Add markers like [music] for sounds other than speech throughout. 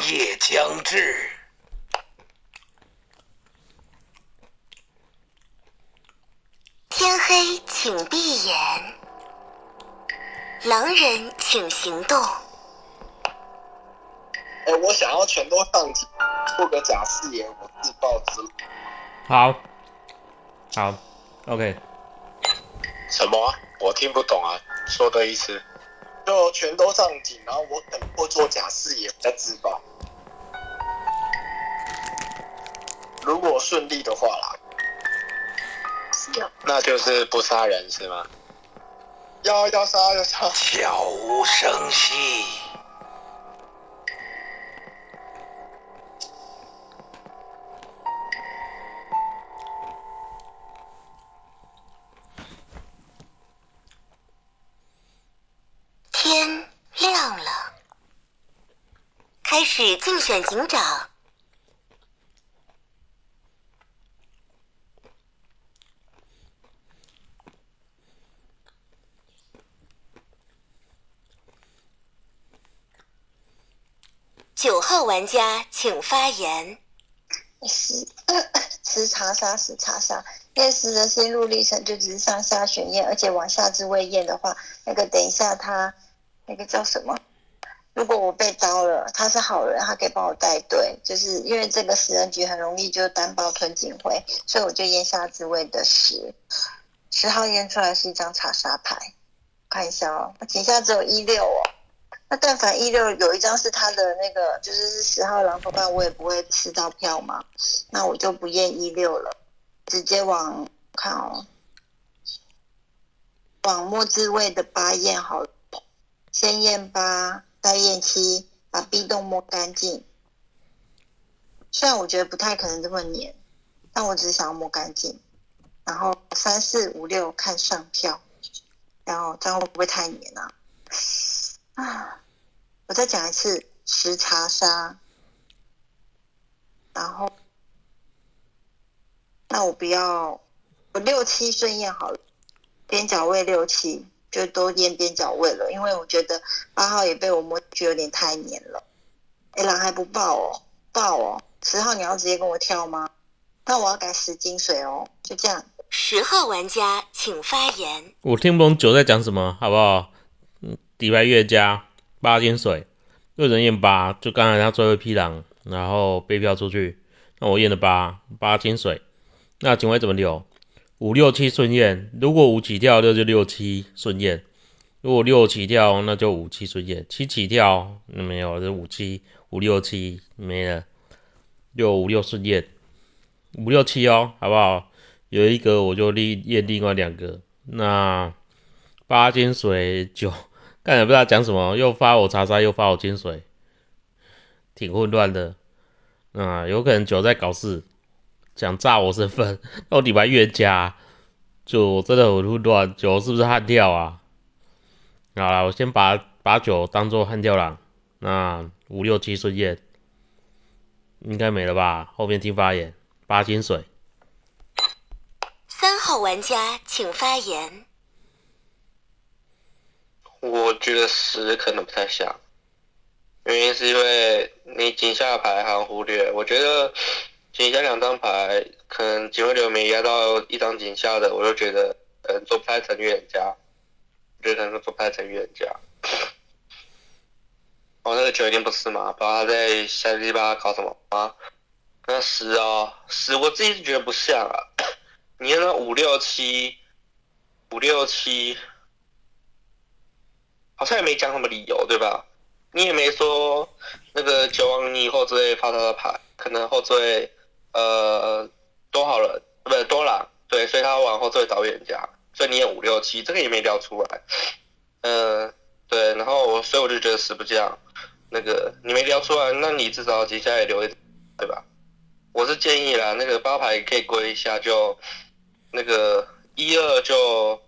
夜将至。天黑，请闭眼。狼人，请行动。哎，我想要全都上警，做个假誓言，我自爆自。好，好，OK。什么？我听不懂啊，说的意思。就全都上警，然后我等或做假视野再自爆。如果顺利的话啦。那就是不杀人是吗？要要杀要杀，悄无声息。选警长。九号玩家请发言。十十查杀十查杀，[coughs] 验尸的心路历程就只是上下选验，而且往下之位验的话，那个等一下他那个叫什么？如果我被刀了，他是好人，他可以帮我带队，就是因为这个食人局很容易就单包吞警徽，所以我就验下之位的十十号验出来是一张查杀牌，看一下哦，底下只有一六哦。那但凡一六有一张是他的那个，就是是十号狼头棒，我也不会吃到票嘛。那我就不验一六了，直接往看哦，往末字位的八验好，先验八，待验期，把 B 洞摸干净。虽然我觉得不太可能这么黏，但我只是想要摸干净。然后三四五六看上票，然后这样会不会太黏啊？啊，我再讲一次，十查杀，然后，那我不要，我六七顺验好了，边角位六七就都验边角位了，因为我觉得八号也被我摸就有点太黏了。哎，狼还不爆哦，爆哦，十号你要直接跟我跳吗？那我要改十金水哦，就这样。十号玩家请发言。我听不懂九在讲什么，好不好？底牌越加八金水，六人验八，就刚才他最后一批狼，然后被票出去，那我验了八八金水，那警卫怎么留？五六七顺验，如果五起跳，那就六七顺验；如果六起跳，那就五七顺验；七起跳没有，这五七五六七没了，六五六顺验，五六七哦，好不好？有一个我就立验另外两个，那八金水九。[laughs] 但也不知道讲什么，又发我查杀，又发我金水，挺混乱的。啊，有可能九在搞事，想炸我身份，到底牌越加，就真的很混乱。九是不是悍跳啊？好了，我先把把酒当做悍跳狼。那五六七顺验，应该没了吧？后面听发言，八金水。三号玩家请发言。我觉得十可能不太像，原因是因为你井下牌还忽略。我觉得井下两张牌，可能警徽流没压到一张警下的，我就觉得可能做不太成预言家，我觉得可能做不太成预言家。哦，那个九一定不是嘛？不知道他在下第八考什么啊？那十啊，十我自己是觉得不像啊。你看那五六七，五六七。好像也没讲什么理由，对吧？你也没说那个九王你以后只会发他的牌，可能后缀呃多好了，不是多了，对，所以他往后缀导演家，所以你也五六七，这个也没聊出来，嗯，对，然后我所以我就觉得死不像，那个你没聊出来，那你至少接下来留一，对吧？我是建议啦，那个八牌可以归一下，就那个一二就。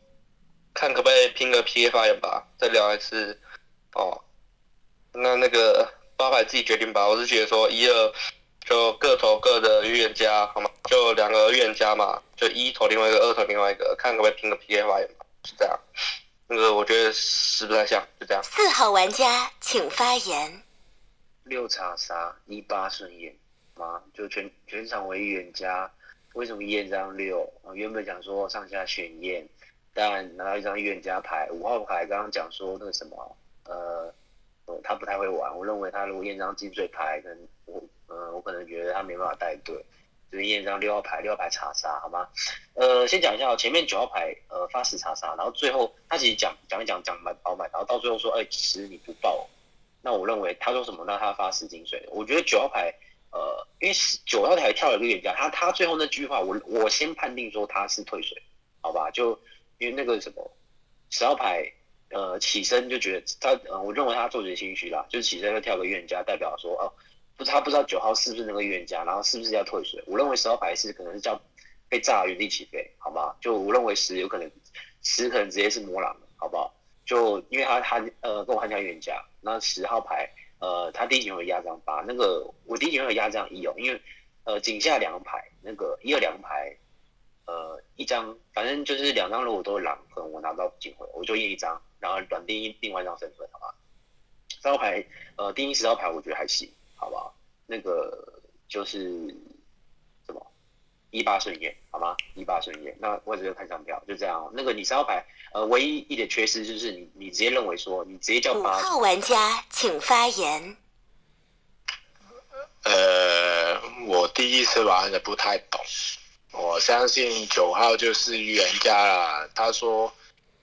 看可不可以拼个 PK 发言吧，再聊一次哦。那那个八牌自己决定吧，我是觉得说一二就各投各的预言家，好吗？就两个预言家嘛，就一投另外一个，二投另外一个，看可不可以拼个 PK 发言吧，是这样。那个我觉得是不太像，就这样。四号玩家请发言。六查杀一八顺验吗？就全全场为预言家，为什么验这张六？啊原本想说上下选验，但拿到一张预言家牌，五号牌刚刚讲说那个什么，呃，呃他不太会玩，我认为他如果验张金水牌，可能我嗯我可能觉得他没办法带队，就是验张六号牌，六号牌查杀，好吗？呃，先讲一下哦，前面九号牌呃发十查杀，然后最后他其实讲讲一讲讲满饱满，然后到最后说，哎、其实你不报，那我认为他说什么？那他发十金水，我觉得九号牌，呃，因为九号牌跳了一个冤家，他他最后那句话，我我先判定说他是退水，好吧？就因为那个什么十号牌，呃，起身就觉得他，呃，我认为他做贼心虚啦，就是起身就跳个预言家，代表说哦，不知他不知道九号是不是那个预言家，然后是不是要退水？我认为十号牌是可能是叫被炸原地起飞，好吧？就我认为十有可能十可能直接是魔狼，好不好？就因为他他呃跟我汉家冤家，那十号牌呃他第一局有压张八，那个我第一局有压张一哦，因为呃井下两牌那个一二两牌呃一张，反正就是两张如果都是狼，可能我拿不到警徽，我就验一张，然后短定另外一张身份，好吧？三号牌呃第一十号牌我觉得还行，好不好？那个就是什么一八顺验，好吗？一八顺验，那我只就看上票，就这样、哦。那个你三号牌呃唯一一点缺失就是你你直接认为说你直接叫五八号玩家请发言。呃，我第一次玩的不太懂，我相信九号就是预言家啦。他说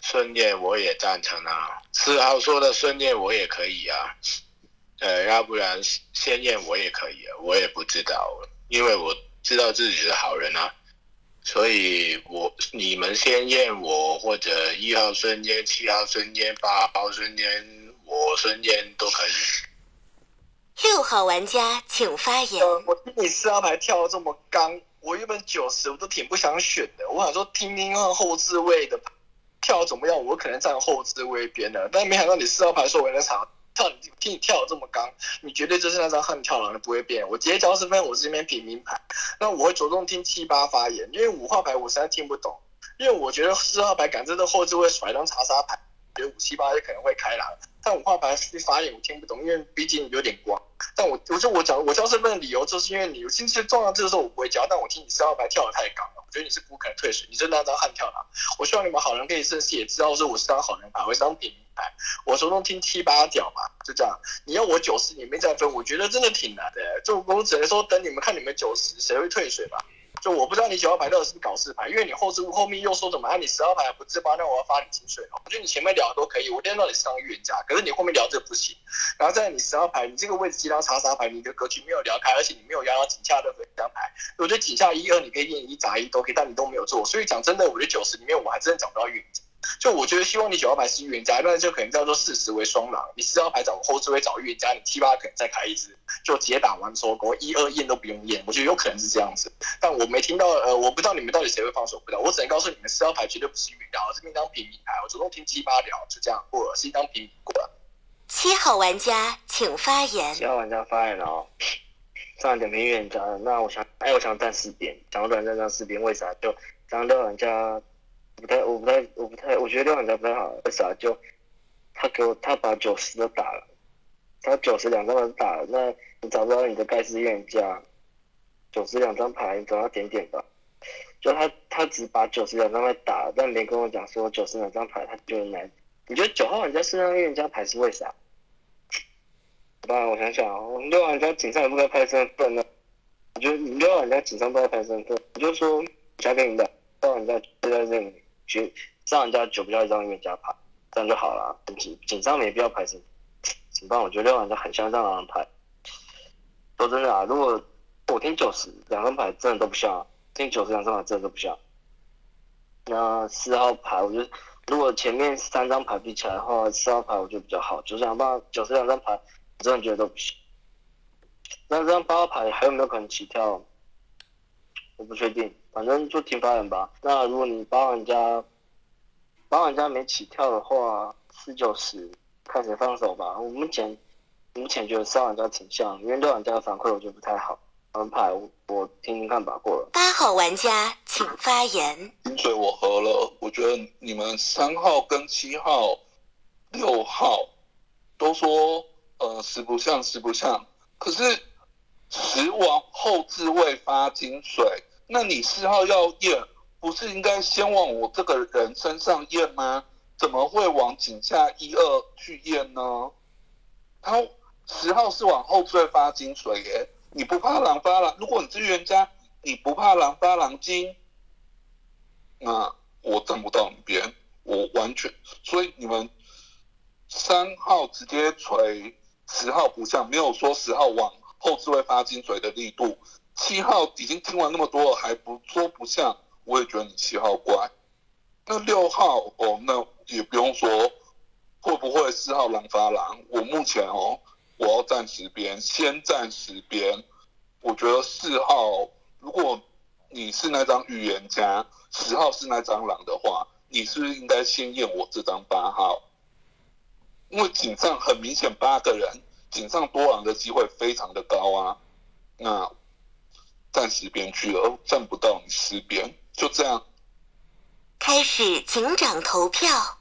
顺验我也赞成啊，四号说的顺验我也可以啊，呃，要不然先验我也可以啊，我也不知道，因为我知道自己是好人啊。所以我你们先验我，或者一号瞬间、七号瞬间、八号瞬间，我瞬间都可以。六号玩家请发言。呃，我听你四号牌跳的这么刚，我原本九十我都挺不想选的。我想说听听看后置位的跳得怎么样，我可能站后置位边的。但没想到你四号牌说我那场跳，你听你跳的这么刚，你绝对就是那张悍跳狼的不会变。我直接交身份，我是这边平民牌，那我会着重听七八发言，因为五号牌我实在听不懂，因为我觉得四号牌敢真的后置位甩一张查杀牌，觉得五七八也可能会开狼。但五号牌去发言我听不懂，因为毕竟有点光。但我我就我讲我交身份的理由，就是因为你今次撞到这个时候我不会交，但我听你四号牌跳的太高了，我觉得你是不可能退水，你是那张悍跳狼。我希望你们好人可以正视，也知道说我是张好人牌，我是张平民牌，我从中听七八屌嘛，就这样。你要我九十你没再分，我觉得真的挺难的。就我只能说等你们看你们九十谁会退水吧。就我不知道你九号牌到底是不是搞事牌，因为你后置后面又说什么啊你十号牌不自爆，那我要发你金水了。我觉得你前面聊的都可以，我今天到底是当预言家，可是你后面聊这不行。然后在你十号牌，你这个位置接到查杀牌，你的格局没有聊开，而且你没有压到井下任何一张牌。我觉得井下一二你可以验一砸一都可以，但你都没有做，所以讲真的，我觉得九十里面我还真的找不到预言家。就我觉得希望你九号牌是预言家，那就可能叫做四十为双狼。你四号牌找后置位找预言家，你七八可能再开一支，就直接打完收工，一二验都不用验。我觉得有可能是这样子，但我没听到，呃，我不知道你们到底谁会放手不了。我只能告诉你们，四号牌绝对不是预言家，我是一张平民牌，我主动听七八聊，就这样过了，是一张平民过了。七号玩家请发言。七号玩家发言了哦，上一点评预言家了，那我想，哎，我想站四边，想要短暂站四边，为啥？就张六玩家不太，我不太，我不太，我觉得六玩家不太好，为啥？就他给我，他把九十都打了，他九十两张都打了，那你找不到你的盖世预言家，九十两张牌，你总要点点吧？就他他只把九十两张牌打了，但没跟我讲说九十两张牌他就难。你觉得九号玩家身上预言家牌是为啥？好吧，我想想哦，我们六号玩家警上也不该拍身份呢。我觉得你六号玩家警上不该拍身份，我就说加给你的，六号玩家就在这里，绝上玩家九不要一张预言家牌，这样就好了。紧紧张没必要拍身份，怎么办？我觉得六号玩家很像这样的牌。说真的啊，如果我听九十两张牌真的都不像，听九十两张牌真的都不像。那四号牌，我觉得如果前面三张牌比起来的话，四号牌我觉得比较好。九十两张九十两张牌，我真的觉得都不行。那这张八号牌还有没有可能起跳？我不确定，反正就听发言吧。那如果你八玩家八玩家没起跳的话，四九十看谁放手吧。我目前目前觉得三玩家挺像，因为六玩家的反馈我觉得不太好。安排我我听听看吧，过了。八号玩家请发言。金水我喝了，我觉得你们三号跟七号、六号都说呃十不像十不像，可是十王后置位发金水，那你四号要验，不是应该先往我这个人身上验吗？怎么会往井下一二去验呢？他十号是往后置位发金水耶，你不怕狼发狼？如果你是预言家，你不怕狼发狼金，那我站不到你边，我完全，所以你们三号直接锤十号不像，没有说十号往后置位发金水的力度。七号已经听完那么多了，还不说不像，我也觉得你七号怪。那六号哦，那也不用说，会不会四号狼发狼？我目前哦，我要暂时边，先暂时边。我觉得四号，如果你是那张预言家，十号是那张狼的话，你是不是应该先验我这张八号？因为井上很明显八个人，井上多狼的机会非常的高啊。那站十边去了，站不到你十边，就这样。开始警长投票。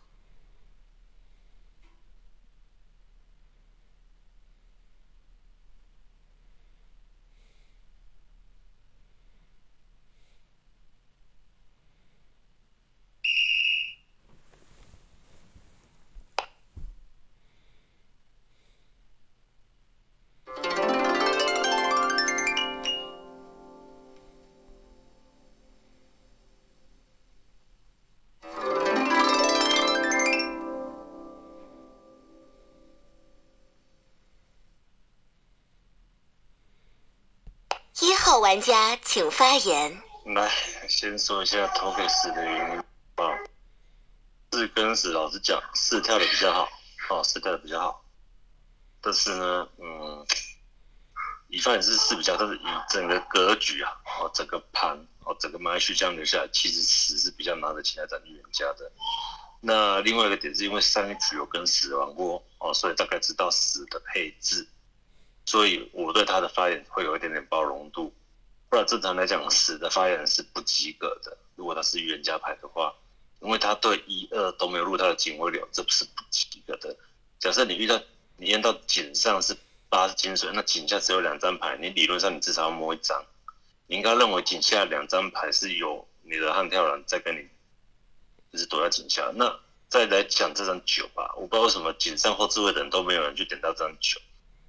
玩家请发言。来，先说一下投给十的原因啊。四跟十，老实讲，四跳的比较好，哦，四跳的比较好。但是呢，嗯，以发展是四比较，但是以整个格局啊，哦，整个盘，哦，整个麦序这样留下来，其实十是比较拿得起来的预言家的。那另外一个点是因为上一局有跟十玩过，哦，所以大概知道十的配置。所以我对他的发言会有一点点包容度，不然正常来讲，死的发言人是不及格的。如果他是预言家牌的话，因为他对一二都没有入他的警徽流，这不是不及格的。假设你遇到你验到井上是八金水，那井下只有两张牌，你理论上你至少要摸一张，你应该认为井下两张牌是有你的悍跳狼在跟你，就是躲在井下。那再来讲这张九吧，我不知道为什么井上后置位的人都没有人去点到这张九。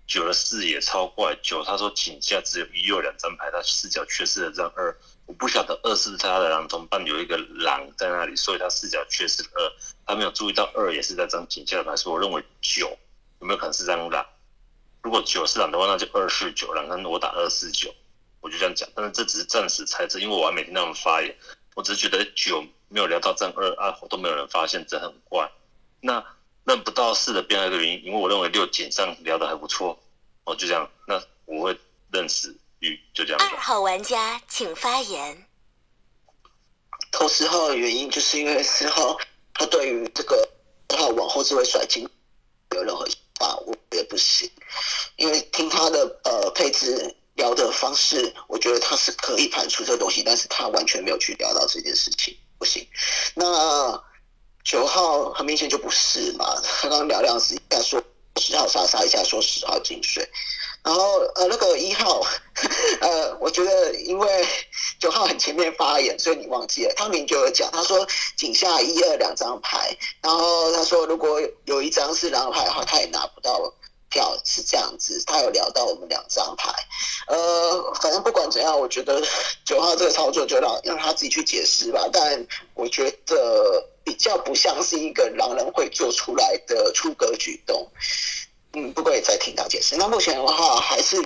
九的视野超怪，九他说井下只有一右两张牌，他视角缺失了这张二，我不晓得二是不是他的狼同伴有一个狼在那里，所以他视角缺失二，他没有注意到二也是在张井下的牌，所以我认为九有没有可能是张狼？如果九是狼的话，那就二四九狼，那我打二四九，我就这样讲，但是这只是暂时猜测，因为我还没听他们发言，我只是觉得九没有聊到张二啊，都没有人发现，这很怪。那。认不到四的变一个原因，因为我认为六井上聊的还不错，哦，就这样，那我会认死玉，就这样。二号玩家请发言。投四号的原因就是因为四号他对于这个四号往后置位甩金没有任何想法，我觉得不行，因为听他的呃配置聊的方式，我觉得他是可以盘出这个东西，但是他完全没有去聊到这件事情，不行。那。九号很明显就不是嘛，刚刚聊两次，一下说十号莎莎，一下说十号金水，然后呃那个一号，[laughs] 呃我觉得因为 [laughs] 九号很前面发言，所以你忘记了，汤明就有讲，他说井下一二两张牌，然后他说如果有一张是狼牌的话，他也拿不到了票，是这样子，他有聊到我们两张牌，呃反正不管怎样，我觉得 [laughs] 九号这个操作就让让他自己去解释吧，但我觉得。比较不像是一个狼人会做出来的出格举动，嗯，不过也在听他解释。那目前的话还是，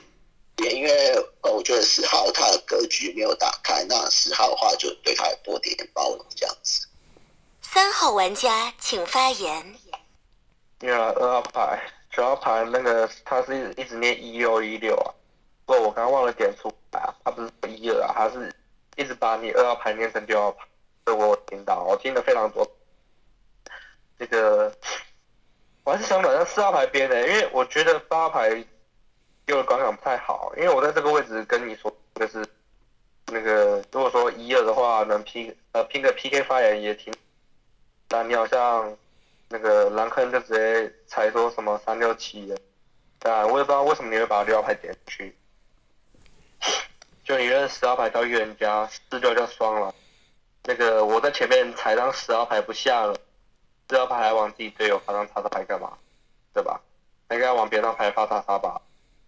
因为呃，我觉得十号他的格局没有打开，那十号的话就对他多点点包容这样子。三号玩家请发言。因为二号牌、九号牌那个他是一直念一六一六啊，不我刚刚忘了点出来啊，他不是一二啊，他是一直把你二号牌念成六号牌。这我听到，我听的非常多。这个我还是想转向四号牌边的，因为我觉得八号牌给我感不太好。因为我在这个位置跟你说，就是那个如果说一二的话，能拼呃拼个 PK 发言也挺。但你好像那个蓝坑就直接猜说什么三六七，但我也不知道为什么你会把六号牌点进去。就你认十号牌到预言家，四六就双了。那个我在前面踩张十号牌不下了，四号牌还往自己队友发张叉叉牌干嘛？对吧？应该往别张牌发叉叉吧。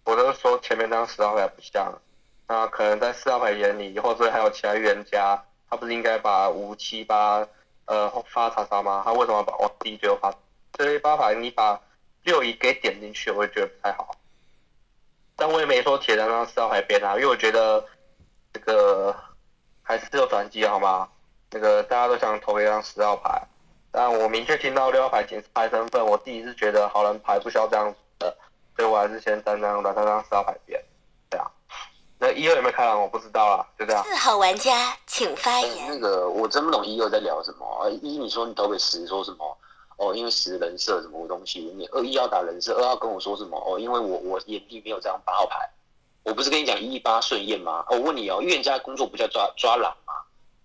我都说前面张十号牌不下了，那可能在四号牌眼里，或者还有其他预言家，他不是应该把五七八呃发叉叉吗？他为什么把往自己队友发？这一八牌你把六一给点进去，我也觉得不太好。但我也没说铁三张四号牌边啊，因为我觉得这个还是有转机好吗？那个大家都想投一张十号牌，但我明确听到六号牌警示牌身份，我自己是觉得好人牌不需要这样子的，所以我还是先单张软三张十号牌边，那一二有没有开朗我不知道啊，就这样。四号玩家请发哎言。那个我真不懂一二在聊什么。呃一你说你投给十说什么？哦，因为十人设什么东西？你二一要打人设，二号跟我说什么？哦，因为我我眼底没有这张八号牌。我不是跟你讲一八顺验吗？哦我问你哦，预言家工作不叫抓抓狼吗？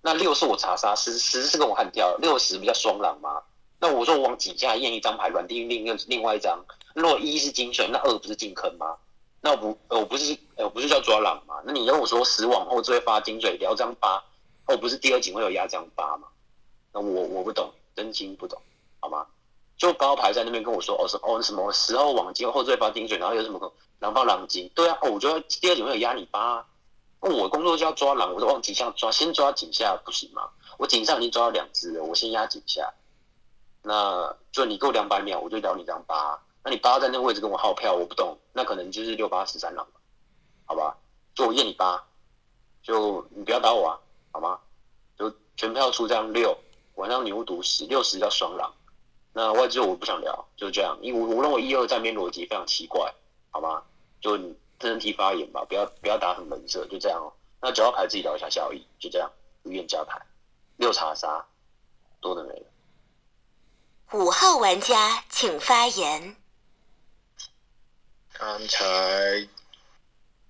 那六是我查杀，十十是跟我悍跳，六十不叫双狼吗？那我说我往井下验一张牌，软地另另另外一张，若一是金水，那二不是进坑吗？那我不呃我不是呃我不是叫抓狼吗？那你跟我说十往后就会发金水，聊张八，哦不是第二井会有压张八吗？那我我不懂，真心不懂，好吗？就八号牌在那边跟我说哦什哦什么十号往金后就会发金水，然后有什么狼发狼金，对啊，哦我觉得第二井会有压你八、啊，那我工作就要抓狼，我就往井下抓，先抓井下不行吗？我井上已经抓了两只了，我先压井下，那就你够两百秒，我就聊你张八，那你八在那个位置跟我耗票，我不懂，那可能就是六八十三狼，好吧？就我验你八，就你不要打我啊，好吗？就全票出这张六，晚上牛毒十六十叫双狼，那外置我不想聊，就这样，因为我我认为一二战边逻辑非常奇怪，好吗？就你真人提发言吧，不要不要打什么人设，就这样哦。那九号牌自己聊一下效益，就这样，无愿加牌，六查杀，多的没了。五号玩家请发言。刚才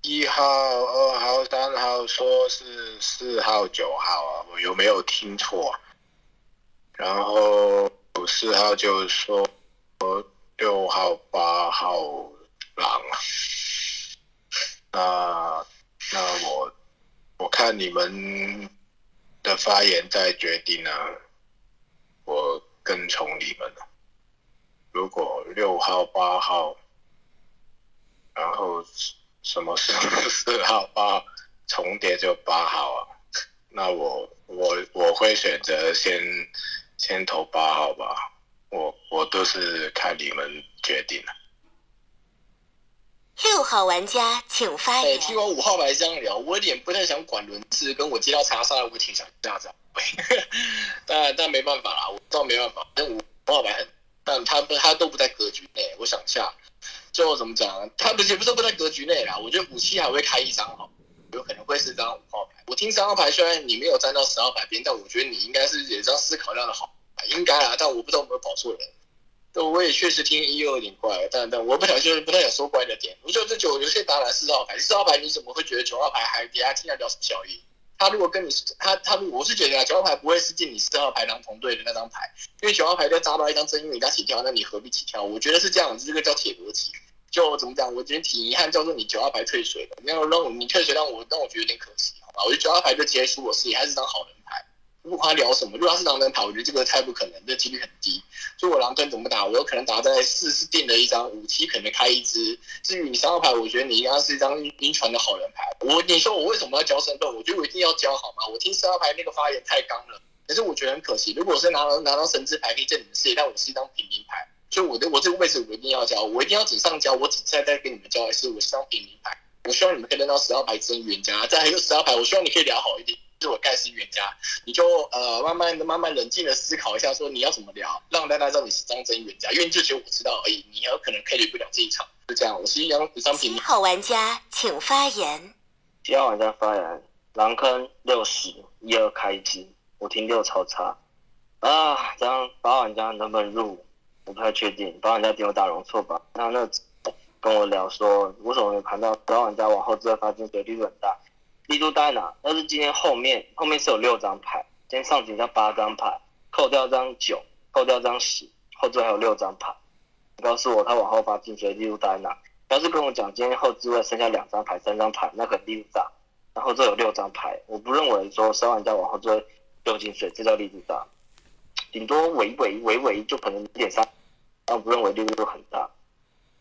一号、二号、三号说是四号、九号啊，我有没有听错？然后四号就说六号、八号狼，那那我我看你们的发言再决定啊，我跟从你们了。如果六号、八号。然后什么时候四号、八号重叠就八号啊？[laughs] 那我我我会选择先先投八号吧，我我都是看你们决定了。六号玩家请发哎，言。听完五号牌这样聊，我有点不太想管轮次，跟我接到查杀，我挺想这样子。[laughs] 但但没办法啦，我知道没办法，但五号牌很，但他不他都不在格局内。我想下，就怎么讲？他不是也不是不在格局内啦，我觉得五七还会开一张好，有可能会是张五号牌。我听三号牌，虽然你没有站到十号牌边，但我觉得你应该是有张思考量的好，应该啦，但我不知道有没有跑错人。对，我也确实听一有点怪，但但我不想就是不太想说怪的点。我觉得这九有些打满四号牌，四号牌你怎么会觉得九号牌还给他听他聊什么效益？他如果跟你他他如果我是觉得啊，九号牌不会是进你四号牌狼同队的那张牌，因为九号牌再扎到一张真运，你加起跳，那你何必起跳？我觉得是这样，这个叫铁逻辑。就怎么讲？我觉得挺遗憾，叫做你九号牌退水了，那让让我你退水让我让我觉得有点可惜，好吧？我觉得九号牌就结束我是，你，还是张好人牌。如果他聊什么，如果他是狼人牌，我觉得这个太不可能，这几率很低。所以我狼坑怎么打，我有可能打在四是定了一张，五七可能开一支。至于你三号牌，我觉得你应该是一张晕船的好人牌。我你说我为什么要交身份？我觉得我一定要交好吗？我听四号牌那个发言太刚了，可是我觉得很可惜。如果我是拿到拿到神之牌可以证你们视野，但我是一张平民牌，所以我的我这个位置我一定要交，我一定要锦上交，我只再再跟你们交一次，我是张平民牌。我希望你们可以认到十号牌真预言家，再还有十号牌，我希望你可以聊好一点。就是我盖世冤家，你就呃慢慢的、慢慢冷静的思考一下，说你要怎么聊，让大家知道你是张真冤家，因为就只有我知道而已，你有可能 carry 不了这一场，就这样。我是一张平民。七号玩家请发言。七号玩家发言，狼坑六十，一二开机，我听六超差啊，这样八玩家能不能入？我不太确定，八玩家点我打容错吧？那那跟我聊说，为什么没盘到八玩家往后再发金水力度很大？力度大在哪？但是今天后面后面是有六张牌，今天上井加八张牌，扣掉张九，扣掉张十，后置还有六张牌。你告诉我他往后发进水力度大在哪？要是跟我讲今天后置位剩下两张牌、三张牌，那肯定力度大。然后这有六张牌，我不认为说十二玩家往后置位丢进水，这叫力度大。顶多围围围围就可能零点三，但我不认为力度很大。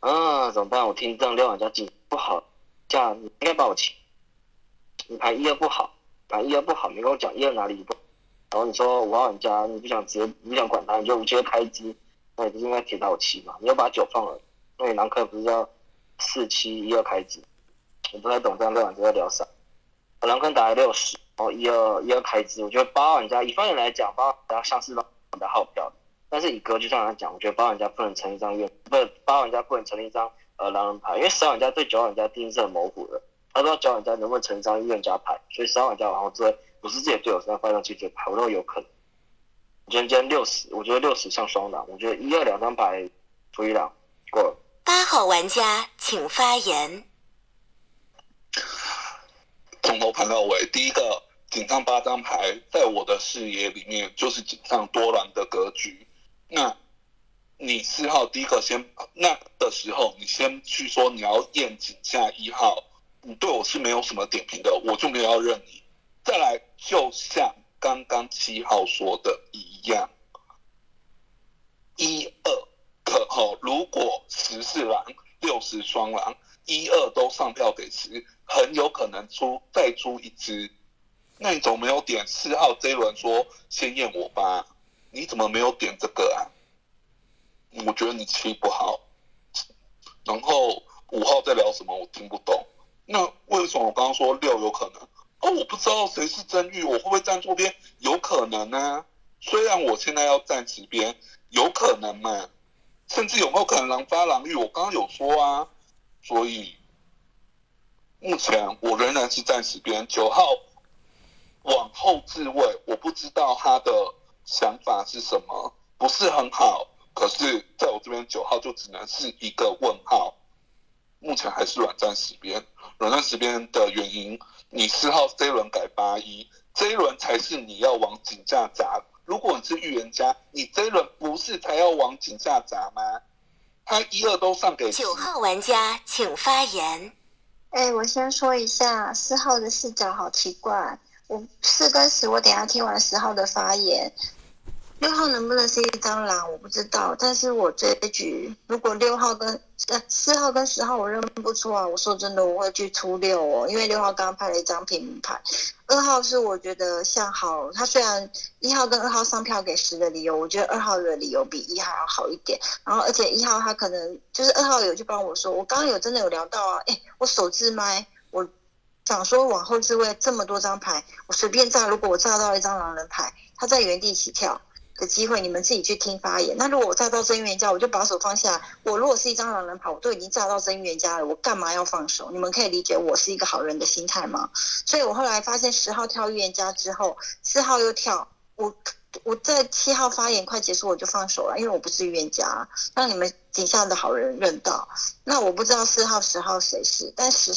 啊，怎么办？我听这样六玩家进不好，这样你应该把我请。你排一二不好，排一二不好，你跟我讲一二哪里不好？然后你说五号玩家你不想直接你不想管他，你就直接开机，那你不是应该铁到七嘛？你要把九放了，那你狼客不是要四七一二开机？我不太懂这样六玩家在聊啥。我狼坑打了六十，然后一二一二开机，我觉得八玩家以方人来讲，八玩家像是的号票，但是以格局上来讲，我觉得八玩家不能成一张愿，不八玩家不能成一张呃狼人牌，因为十玩家对九玩家定义是很模糊的，他说九玩家能不能成一张预言家牌，所以十玩家往后追不是自己的队友身上发动机嘴牌，我认为有可能。今天今天六十，我觉得六十像双狼，我觉得一二两张牌除一狼过了。八号玩家请发言。从头盘到尾，第一个井上八张牌，在我的视野里面就是井上多狼的格局。那你四号第一个先那的时候，你先去说你要验井下一号，你对我是没有什么点评的，我就没有要认你。再来，就像刚刚七号说的一样，一二可好？如果十四狼，六十双狼，一二都上票给十。很有可能出再出一只，那你怎么没有点四号这一轮说先验我吧？你怎么没有点这个啊？我觉得你七不好。然后五号在聊什么？我听不懂。那为什么我刚刚说六有可能？哦，我不知道谁是真玉，我会不会站错边？有可能呢。虽然我现在要站直边，有可能嘛？甚至有没有可能狼发狼玉？我刚刚有说啊，所以。目前我仍然是暂时边九号往后置位，我不知道他的想法是什么，不是很好。可是在我这边九号就只能是一个问号。目前还是软战十边，软战十边的原因，你四号这一轮改八一，这一轮才是你要往井下砸。如果你是预言家，你这一轮不是才要往井下砸吗？他一二都上给九号玩家，请发言。哎，我先说一下四号的视角好奇怪。我四跟十，我等下听完十号的发言。六号能不能是一张狼，我不知道。但是我这一局，如果六号跟呃四号跟十号我认不出啊，我说真的，我会去出六哦，因为六号刚刚拍了一张平民牌。二号是我觉得像好，他虽然一号跟二号上票给十的理由，我觉得二号的理由比一号要好一点。然后而且一号他可能就是二号有去帮我说，我刚刚有真的有聊到啊，哎，我手自麦，我想说往后置位这么多张牌，我随便炸，如果我炸到一张狼人牌，他在原地起跳。的机会，你们自己去听发言。那如果我炸到真预言家，我就把手放下。我如果是一张狼人牌，我都已经炸到真预言家了，我干嘛要放手？你们可以理解我是一个好人的心态吗？所以我后来发现十号跳预言家之后，四号又跳，我我在七号发言快结束我就放手了，因为我不是预言家，让你们底下的好人认到。那我不知道四号、十号谁是，但是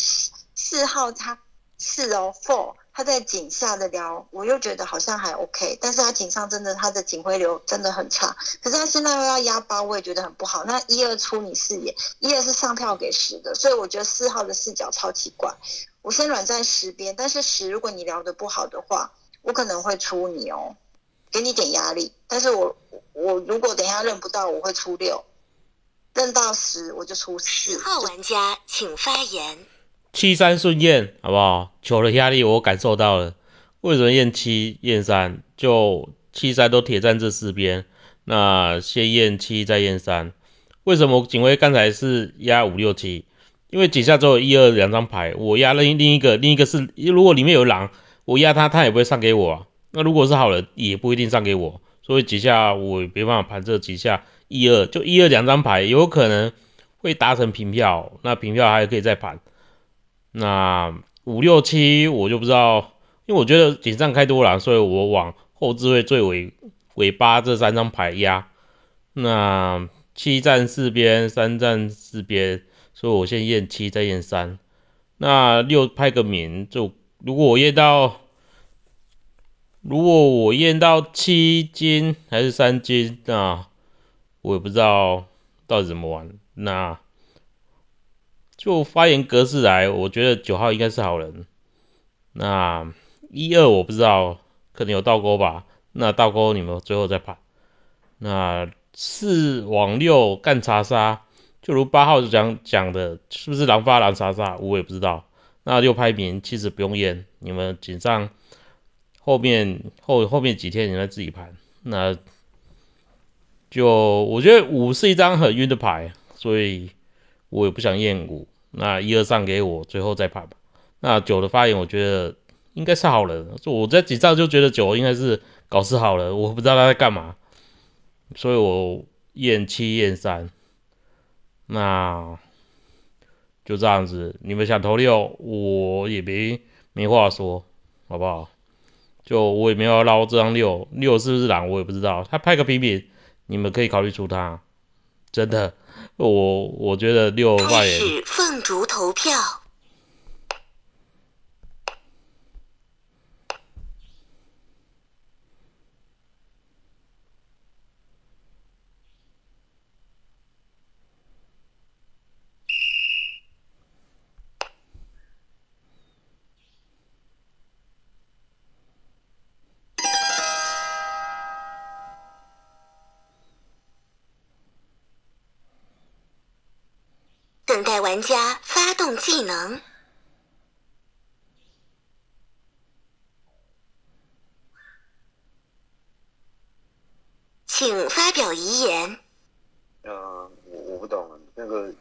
四号他是哦，four。他在井下的聊，我又觉得好像还 OK，但是他井上真的他的警徽流真的很差，可是他现在又要压八，我也觉得很不好。那一二出你视野，一二是上票给十的，所以我觉得四号的视角超奇怪。我先软在十边，但是十如果你聊的不好的话，我可能会出你哦，给你点压力。但是我我如果等一下认不到，我会出六，认到十我就出四。号玩家请发言。七三顺验，好不好？球的压力我感受到了。为什么验七验三？就七三都铁站这四边，那先验七再验三。为什么警徽刚才是压五六七？因为底下只有一二两张牌，我压另另一个，另一个是如果里面有狼，我压他，他也不会上给我。那如果是好人，也不一定上给我。所以几下我没办法盘这几下一二，就一二两张牌，有可能会达成平票。那平票还可以再盘。那五六七我就不知道，因为我觉得井上开多了，所以我往后置位最尾尾巴这三张牌压。那七站四边，三站四边，所以我先验七再验三。那六派个名，就如果我验到，如果我验到七金还是三金，那我也不知道到底怎么玩。那就发言格式来，我觉得九号应该是好人。那一二我不知道，可能有倒钩吧。那倒钩你们最后再判。那四往六干查杀，就如八号讲讲的，是不是狼发狼查杀？我也不知道。那六拍名其实不用验，你们井上后面后后面几天你们自己盘。那就我觉得五是一张很晕的牌，所以我也不想验五。那一二上给我，最后再判吧。那九的发言，我觉得应该是好人。就我在几张就觉得九应该是搞事好人，我不知道他在干嘛，所以我验七验三。那就这样子，你们想投六，我也没没话说，好不好？就我也没有捞这张六，六是不是狼我也不知道。他拍个平平，你们可以考虑出他，真的。我我觉得六万也。开始凤竹投票。等待玩家发动技能，请发表遗言。呃，我我不懂那个，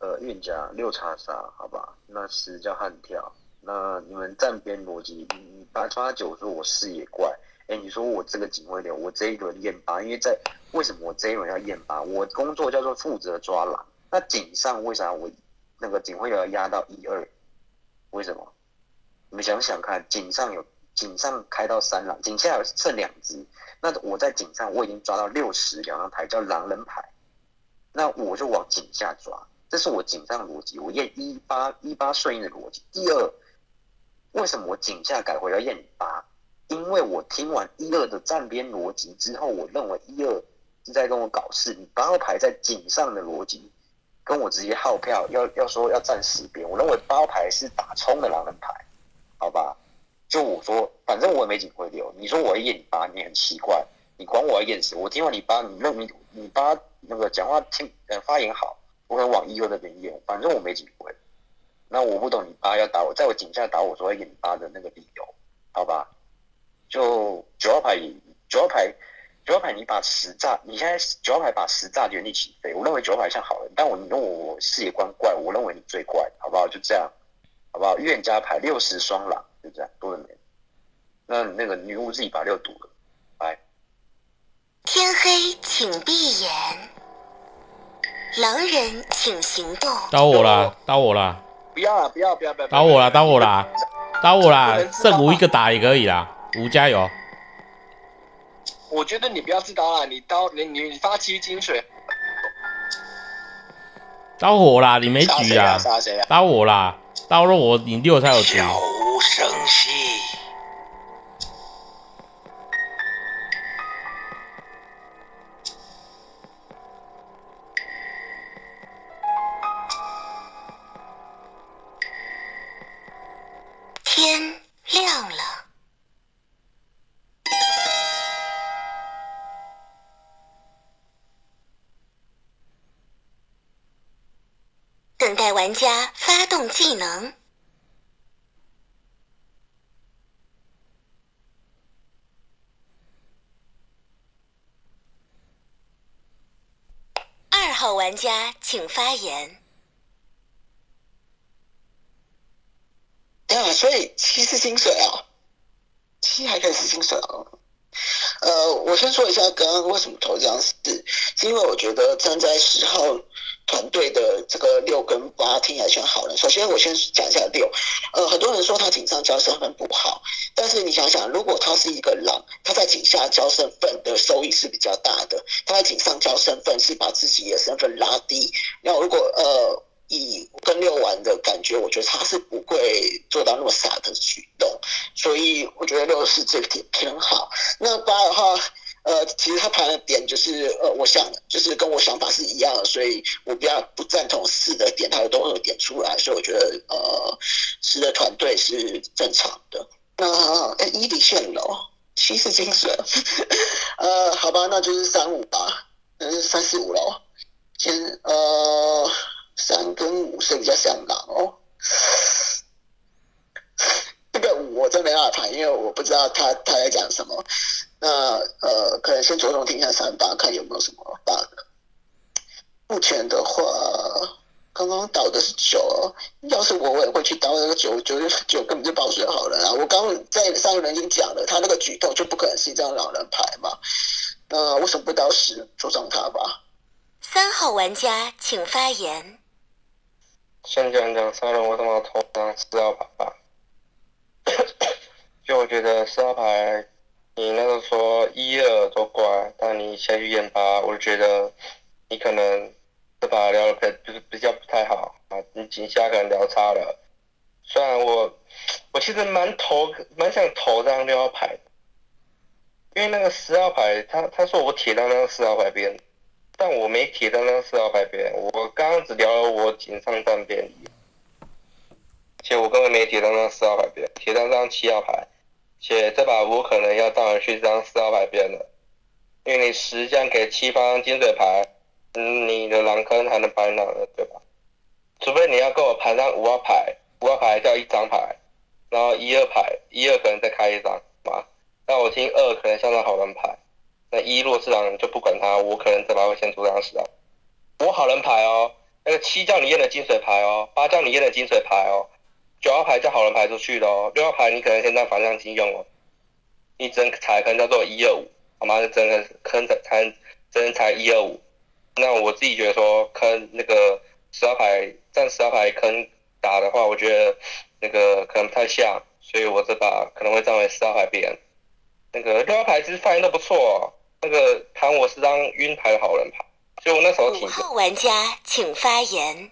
呃，运甲六叉杀，好吧？那十叫悍跳，那你们站边逻辑，你你八八九说我视野怪，哎，你说我这个警卫流，我这一轮验八，因为在为什么我这一轮要验八？我工作叫做负责抓狼。那井上为啥我那个警徽流要压到一二？为什么？你们想想看，井上有井上开到三狼，井下有剩两只，那我在井上我已经抓到六十两张牌叫狼人牌，那我就往井下抓，这是我井上逻辑，我验一八一八顺应的逻辑。第二，为什么我井下改回要验八？因为我听完一二的站边逻辑之后，我认为一二是在跟我搞事，你八号牌在井上的逻辑。跟我直接耗票，要要说要站十边，我认为八牌是打冲的狼人牌，好吧？就我说，反正我也没警徽流，你说我要验你八，你很奇怪，你管我要验谁？我听完你八，你认你你八那个讲话听呃发言好，我可能往一二那边验，反正我没警徽，那我不懂你八要打我，在我警下打我说要验你八的那个理由，好吧？就九号牌九号牌。九号牌，你把十炸，你现在九号牌把十炸原地起飞。我认为九号牌像好人，但我你问我视野观怪，我认为你最怪，好不好？就这样，好不好？预言家牌六十双狼，就这样，多了没？那那个女巫自己把六堵了，来。天黑，请闭眼。狼人，请行动。刀我啦，刀我啦！不要啦，不要不要不要！刀我啦，刀我啦，刀我啦！剩五一个打也可以啦，五加油。我觉得你不要自刀了，你刀你你你发七金水，刀我啦，你没举啊？杀谁啊？刀我啦，刀了我，你六才有局。悄无声息。玩家发动技能，二号玩家请发言。对啊，所以七是薪水啊，七还可以是薪水啊。呃，我先说一下刚刚为什么投这张四，是因为我觉得站在十号。团队的这个六跟八听起来像好人。首先，我先讲一下六。呃，很多人说他井上交身份不好，但是你想想，如果他是一个狼，他在井下交身份的收益是比较大的。他在井上交身份是把自己的身份拉低。那如果呃以跟六玩的感觉，我觉得他是不会做到那么傻的举动。所以我觉得六是这点偏好。那八的话。呃，其实他盘的点就是呃，我想就是跟我想法是一样的，所以我比较不赞同四的点，他都有点出来，所以我觉得呃，四的团队是正常的。那呃一底线喽，七是精神，[laughs] 呃，好吧，那就是三五吧，嗯，三四五喽。先呃，三跟五是比较像狼哦。这个五我真没办法谈，因为我不知道他他在讲什么。那呃，可能先着重听一下三八，看有没有什么 bug。目前的话，刚刚倒的是九，要是我我也会去倒那个九，九九根本就爆水好了啊！我刚刚在上个人已经讲了，他那个举动就不可能是一张老人牌嘛。那为什么不倒十，着重他吧？三号玩家请发言。先讲讲三人为什么要投张四号牌吧。[coughs] 就我觉得四号牌。你那个说一二都怪，但你先去验八，我觉得你可能这把聊的比比较不太好啊，你井下可能聊差了。虽然我 [tsk] 我其实蛮投蛮想投这张六号牌，因为那个十号牌他他说我铁到那个四号牌边，但我没铁到那个四号牌边，我刚刚只聊了我井上站边，且我根本没铁到那个四号牌边，铁到那张七号牌。且这把我可能要当然去张四号牌边了，因为你十将给七方金水牌，嗯，你的狼坑还能白狼了，对吧？除非你要跟我盘上五号牌，五号牌叫一张牌，然后一二牌，一二可能再开一张嘛。那我听二可能像张好人牌，那一弱势狼就不管他，我可能这把会先出张十啊。我好人牌哦，那个七叫你验的金水牌哦，八叫你验的金水牌哦。九号牌叫好人牌出去的哦，六号牌你可能先当反向金用哦。一针才可能叫做一二五，好吗？真的坑才才能才一二五。那我自己觉得说坑那个十号牌站十号牌坑打的话，我觉得那个可能不太像，所以我这把可能会站为十号牌边。那个六号牌其实发言都不错，哦那个盘我是张晕牌的好人牌，所以我那时候挺。五号玩家请发言。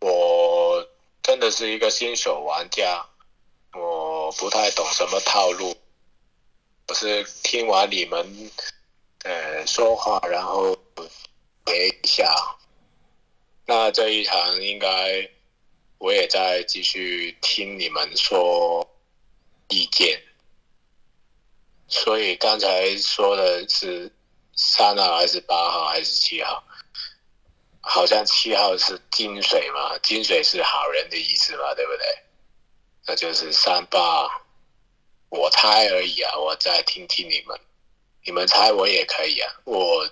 我。真的是一个新手玩家，我不太懂什么套路。我是听完你们呃说话，然后给一下。那这一场应该我也在继续听你们说意见。所以刚才说的是三号还是八号还是七号？好像七号是金水嘛，金水是好人的意思嘛，对不对？那就是三八，我猜而已啊，我再听听你们，你们猜我也可以啊，我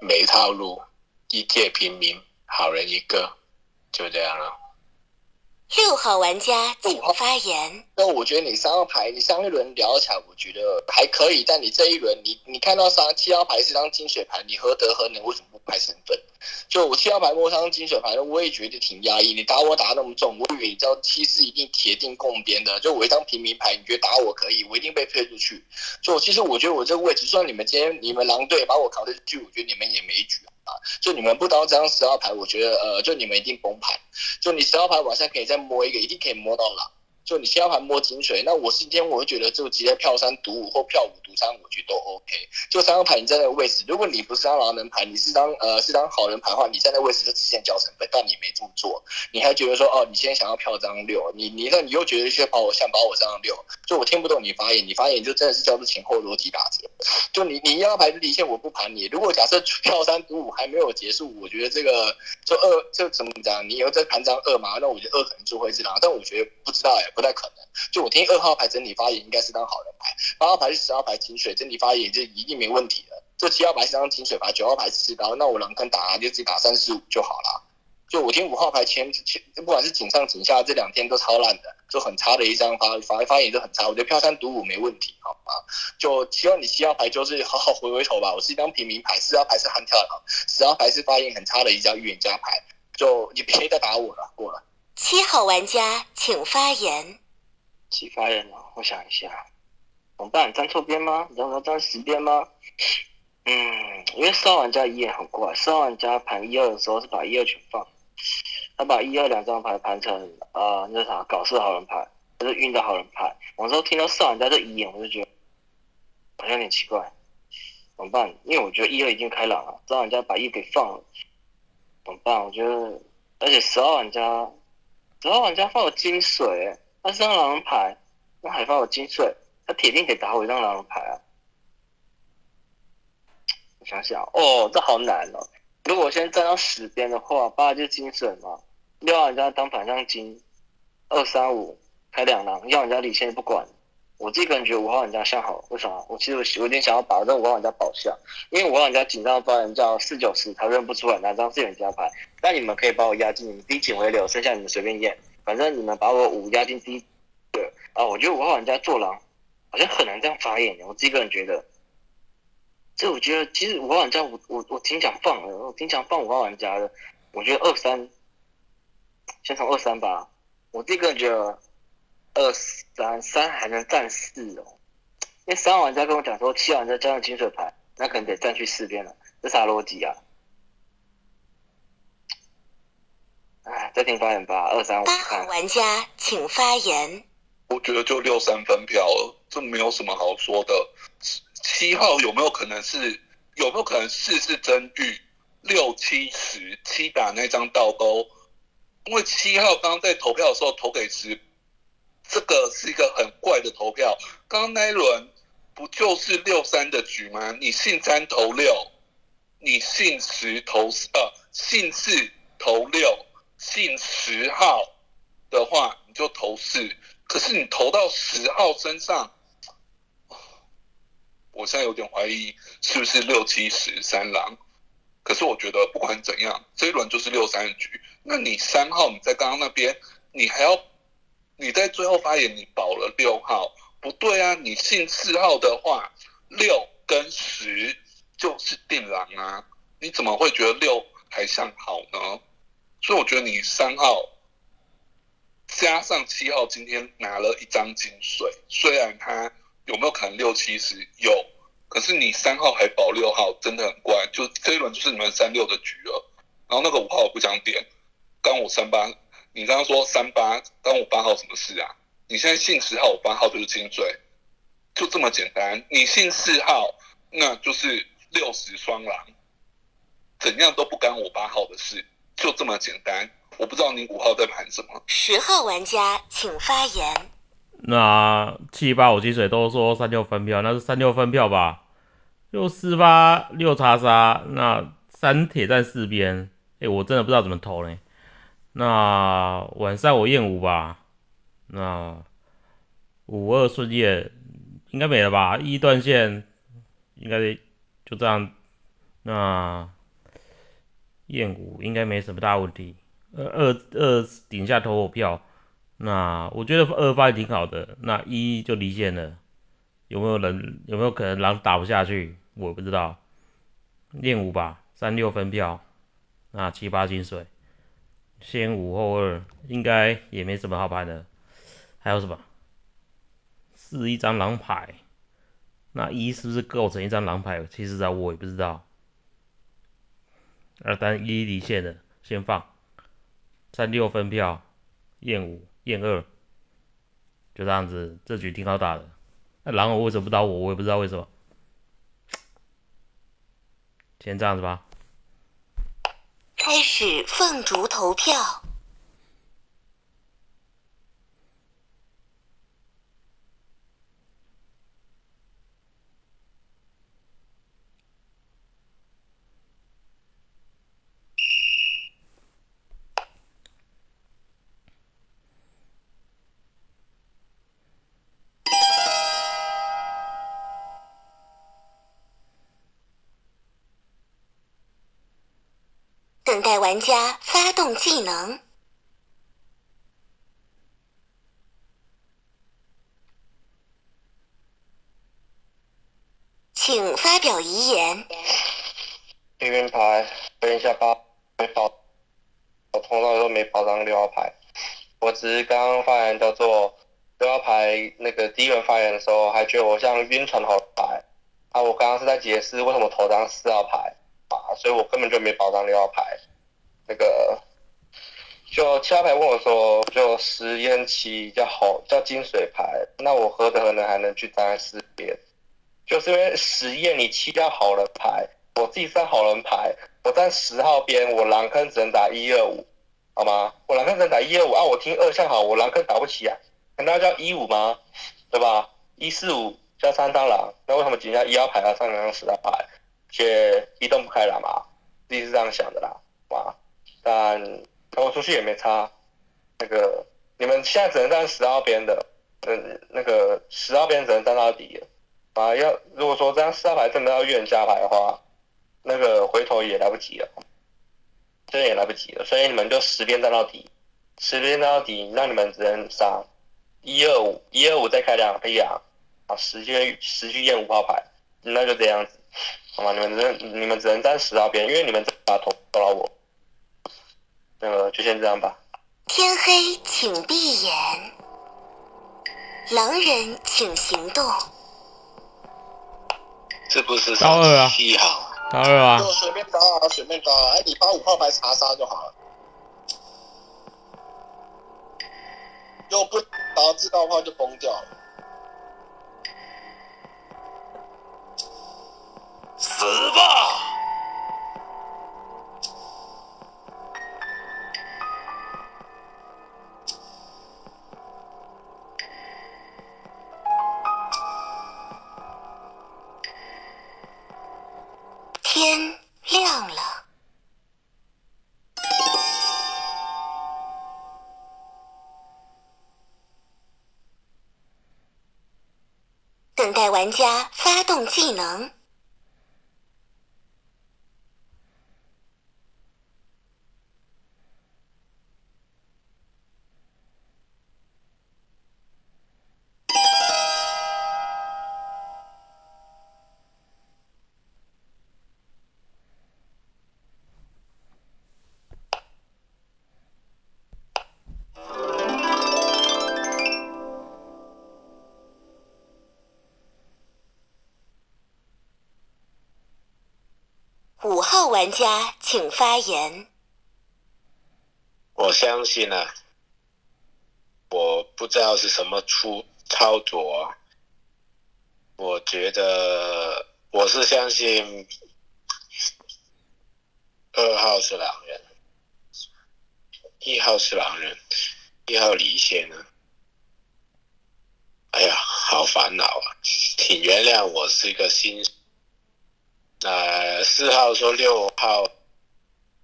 没套路，一介平民，好人一个，就这样了。六号玩家请发言。那我觉得你三号牌，你上一轮聊起来，我觉得还可以，但你这一轮，你你看到三七号牌是张金水牌，你何德何能？为什么不拍身份？就我七号牌摸上金水牌，我也觉得挺压抑。你打我打那么重，我以为你知道七是一定铁定共边的。就我一张平民牌，你觉得打我可以，我一定被推出去。就其实我觉得我这个位置，算你们今天你们狼队把我扛出去，我觉得你们也没局。啊，就你们不刀这张十二牌，我觉得呃，就你们一定崩盘。就你十二牌晚上可以再摸一个，一定可以摸到狼。就你先要盘摸金水，那我今天我会觉得就直接票三赌五或票五赌三，我觉得都 OK。就三号牌你在那个位置，如果你不是张狼人牌，你是张呃是张好人牌的话，你站在那位置就直接交成分，但你没这么做，你还觉得说哦，你现在想要票张六，你你那你又觉得去把我像把我张六，就我听不懂你发言，你发言就真的是叫做前后逻辑打折。就你你一号牌的底线我不盘你，如果假设票三赌五还没有结束，我觉得这个就二就怎么讲，你以后再盘张二嘛，那我觉得二可能就会是狼，但我觉得不知道哎。不太可能，就我听二号牌整体发言应该是张好人牌，八号牌是十号牌金水整体发言就一定没问题的。这七号牌是张金水牌，九号牌是四刀，那我狼坑打就自己打三十五就好了。就我听五号牌前前不管是井上井下这两天都超烂的，就很差的一张发发发言就很差。我觉得票三赌五没问题，好吗？就希望你七号牌就是好好回回头吧。我是一张平民牌，四号牌是悍跳狼，十号牌是发言很差的一张预言家牌。就你别再打我了，过了。七号玩家请发言。七发言了，我想一下，怎么办？站错边吗？你要不要站十边吗？嗯，因为四号玩家一也很怪，四号玩家盘一二的时候是把一二全放，他把一二两张牌盘成啊那啥搞事好人牌，就是晕的好人牌。我时候听到四号玩家这一眼，我就觉得好像有点奇怪，怎么办？因为我觉得一二已经开朗了，四号玩家把一给放了，怎么办？我觉得，而且十二玩家，十号玩家放了金水，他是张狼人牌，那还放了金水，他铁定得打我一张狼人牌啊！我想想，哦，这好难哦。如果我先站到十边的话，八就金水嘛，六玩家当反向金，二三五开两狼，要玩家离线不管。我自己个人觉得五号玩家像好，为什么？我其实我有点想要把这五号玩家保下，因为五号玩家紧张的发言叫四九十，他认不出来哪张是人家牌。那你们可以把我压进你们低警为流，剩下你们随便验，反正你们把我五压进低。对啊，我觉得五号玩家做狼好像很难这样发言，我自己个人觉得。这我觉得其实五号玩家我我我挺想放的，我挺想放五号玩家的。我觉得二三，先从二三吧。我自己个人觉得二三三还能占四哦，因为三号玩家跟我讲说七号玩家加上金水牌，那可能得占去四边了，这啥逻辑啊？哎，再听发言吧，二三五。八号玩家请发言。我觉得就六三分票了，这没有什么好说的。七号有没有可能是有没有可能四是真玉，六七十七打那张倒钩？因为七号刚刚在投票的时候投给十，这个是一个很怪的投票。刚刚那一轮不就是六三的局吗？你信三投六，你姓十投呃信四投六，信十号的话你就投四。可是你投到十号身上。我现在有点怀疑是不是六七十三狼，可是我觉得不管怎样，这一轮就是六三局。那你三号你在刚刚那边，你还要你在最后发言，你保了六号，不对啊！你信四号的话，六跟十就是定狼啊，你怎么会觉得六还像好呢？所以我觉得你三号加上七号今天拿了一张金水，虽然他。有没有可能六七十有？可是你三号还保六号，真的很怪。就这一轮就是你们三六的局了。然后那个五号我不想点，刚我三八，你刚刚说三八，刚我八号什么事啊？你现在姓十号，我八号就是金水，就这么简单。你姓四号，那就是六十双狼，怎样都不干我八号的事，就这么简单。我不知道你五号在盘什么。十号玩家请发言。那七八五七水都说三六分票，那是三六分票吧？六四八六叉杀，那三铁站四边，哎，我真的不知道怎么投嘞。那晚上我验五吧，那五二顺验应该没了吧？一断线应该就这样，那验五应该没什么大问题。二二二顶下投我票。那我觉得二发也挺好的，那一就离线了，有没有人有没有可能狼打不下去？我不知道，练五吧，三六分票，那七八金水，先五后二，应该也没什么好牌的，还有什么？是一张狼牌，那一是不是构成一张狼牌？其实啊，我也不知道。二单一离线的，先放，三六分票，验五。验二，就这样子，这局挺好打的。那狼我为什么不打我？我也不知道为什么。先这样子吧。开始凤竹投票。待玩家发动技能，请发表遗言。一边牌，等一下发没保，我从来都没保张六号牌。我只是刚刚发言叫做六号牌，那个第一轮发言的时候还觉得我像晕船好牌啊！我刚刚是在解释为什么投张四号牌。啊，所以我根本就没保张六号牌。那个，就七号牌问我说，就实验期叫好叫金水牌，那我何德何能还能去站在四边？就是因为实验你七号好人牌，我自己三好人牌，我在十号边，我狼坑只能打一二五，好吗？我狼坑只能打一二五啊，我听二项好，我狼坑打不起啊，难道叫一五吗？对吧？一四五加三张狼，那为什么今天一号牌要上两张十号牌，且移动不开了嘛？自己是这样想的啦，哇！但投出去也没差。那个你们现在只能站十号边的，嗯，那个十号边只能站到底了。啊，要如果说这样四号牌真的要预言加牌的话，那个回头也来不及了，真的也来不及了。所以你们就十边站到底，十边站到底，那你们只能杀一二五，一二五再开两个黑羊，啊，十去十去验五号牌，那就这样子，好吗？你们只能你们只能站十号边，因为你们把头投到我，那个就先这样吧。天黑请闭眼，狼人请行动。是不是高二啊七号？高二啊就，随便高啊，随便高啊，哎，你发五号牌查杀就好了。又不打知道的话，就崩掉了。死吧！天亮了，等待玩家发动技能。玩家请发言。我相信啊，我不知道是什么出操作啊，我觉得我是相信二号是狼人，一号是狼人，一号离线了。哎呀，好烦恼啊！请原谅我是一个新手。呃，四号说六号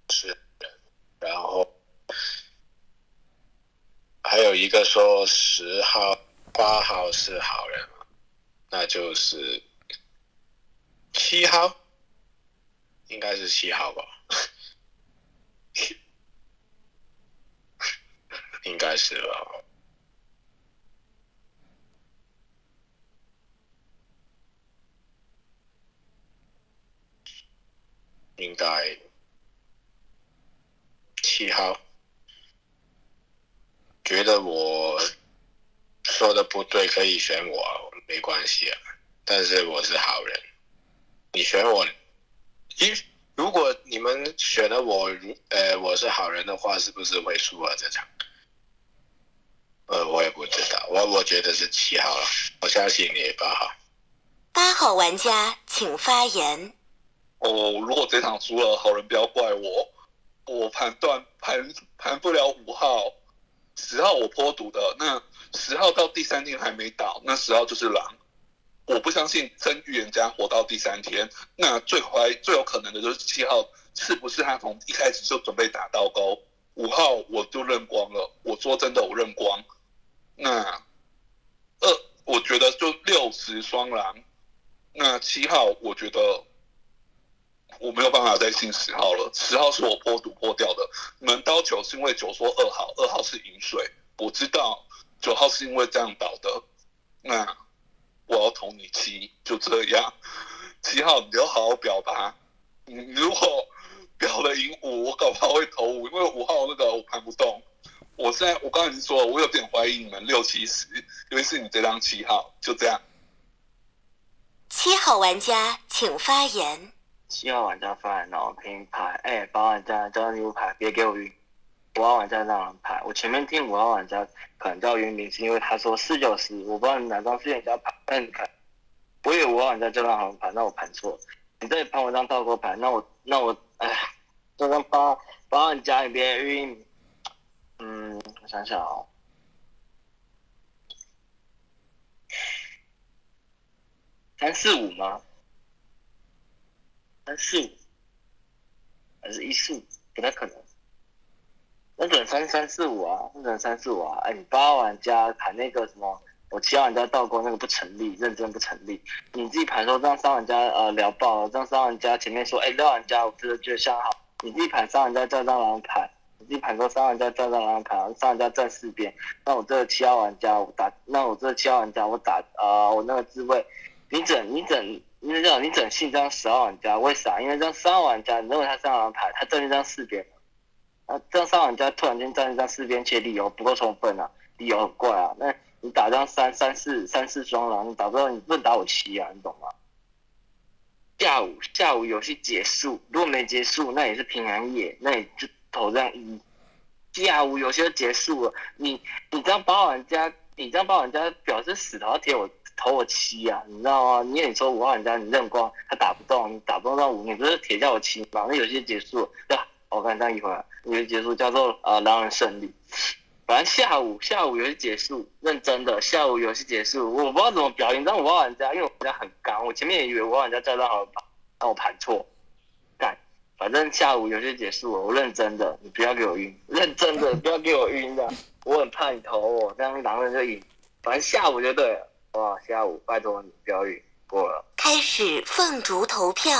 是，然后还有一个说十号、八号是好人，那就是七号，应该是七号吧？应该是吧？应该七号。觉得我说的不对，可以选我，没关系啊。但是我是好人，你选我，一如果你们选了我，呃，我是好人的话，是不是会输啊这场？呃，我也不知道，我我觉得是七号了，我相信你八号。八号玩家请发言。哦，如果这场输了，好人不要怪我，我判断盘盘不了五号，十号我颇赌的，那十号到第三天还没倒，那十号就是狼。我不相信真预言家活到第三天，那最怀最有可能的就是七号，是不是他从一开始就准备打倒钩？五号我就认光了，我说真的我认光。那二我觉得就六十双狼，那七号我觉得我没有办法再信十号了，十号是我破赌破掉的。你们刀九是因为九说二号，二号是饮水，我知道九号是因为这样倒的。那我要投你七，就这样。七号你要好好表达，你如果表了赢五，我搞不好会投五，因为五号那个我盘不动。我现在我刚才已经说了，我有点怀疑你们六七十，尤其是你这张七号，就这样。七号玩家请发言。七号玩家发言，然后拼牌，哎，八号玩家叫牛牌，别给我晕。五号玩家让人牌，我前面听五号玩家可能叫晕名，是因为他说四九十，我不知道哪张是人家牌，但你看我以为我玩家这张好盘，那我盘错。你再盘我张倒钩牌，那我那我哎，这张八八万加里边晕，嗯，我想想哦，三四五吗？三四五还是一四五？不太可能。那等三三四五啊，那等三四五啊！哎，你八玩家盘那个什么，我七号玩家倒钩那个不成立，认真不成立。你自己盘说让三玩家呃聊爆了，这样三玩家前面说哎六玩家我觉得觉得相好，你自己盘三玩家叫张狼牌，你自己盘说三玩家叫张狼牌，三玩家站四边，那我这个七号玩家我打，那我这个七号玩家我打啊我那个自卫，你整你整。你这样，你整信这张十号玩家为啥？因为这张三号玩家，你认为他三张牌，他站一张四边。啊，这样三玩家突然间站一张四边，且理由不够充分啊，理由很怪啊。那你打张三三四三四双狼，你打不到，你不能打我七啊，你懂吗？下午下午游戏结束，如果没结束，那也是平安夜，那你就投这样一。下午游戏就结束了，你你这样八玩家，你这样八玩家表示死投贴我投我七啊，你知道吗？你你说五号玩家你认光，他打不动，你打不动那五，你不是铁叫我七吗？那游戏结束，对吧？我看这样一会儿，游戏结束叫做呃狼人胜利。反正下午下午游戏结束，认真的下午游戏结束，我不知道怎么表演，但我玩家因为我家很刚，我前面也以为五号玩家叫到好盘，但我盘错，干，反正下午游戏结束，我认真的，你不要给我晕，认真的不要给我晕的，我很怕你投我，这样狼人就赢。反正下午就对了，哇，下午拜托你标语，过了。开始凤竹投票。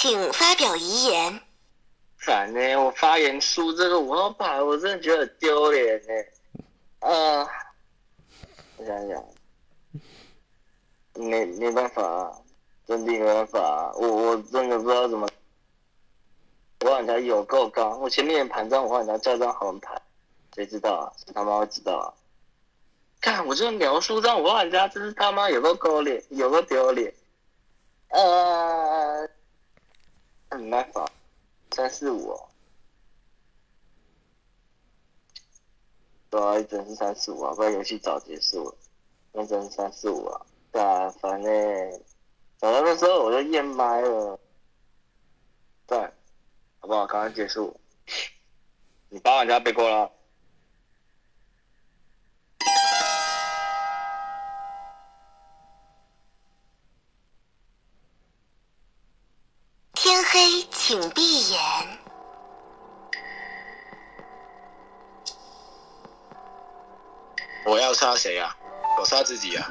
请发表遗言。惨呢，我发言输这个五号牌，我真的觉得很丢脸呢。呃，我想想，没没办法，真的没办法，我我真的不知道怎么。我玩家有够高，我前面盘张我玩家叫张好人牌，谁知道啊？他妈会知道啊？看我这个描述张我玩家真是他妈有个勾脸，有个丢脸。呃。没办法，三四五哦，对啊，真是三四五啊，不然游戏早结束了。那整是三四五啊，对啊，反正，反正那时候我就验麦了，对，好不好？刚刚结束，你八玩家背锅了。杀谁啊？我杀自己啊！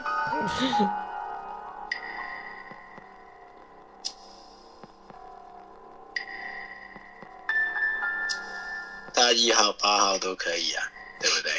杀一号、八号都可以啊，对不对？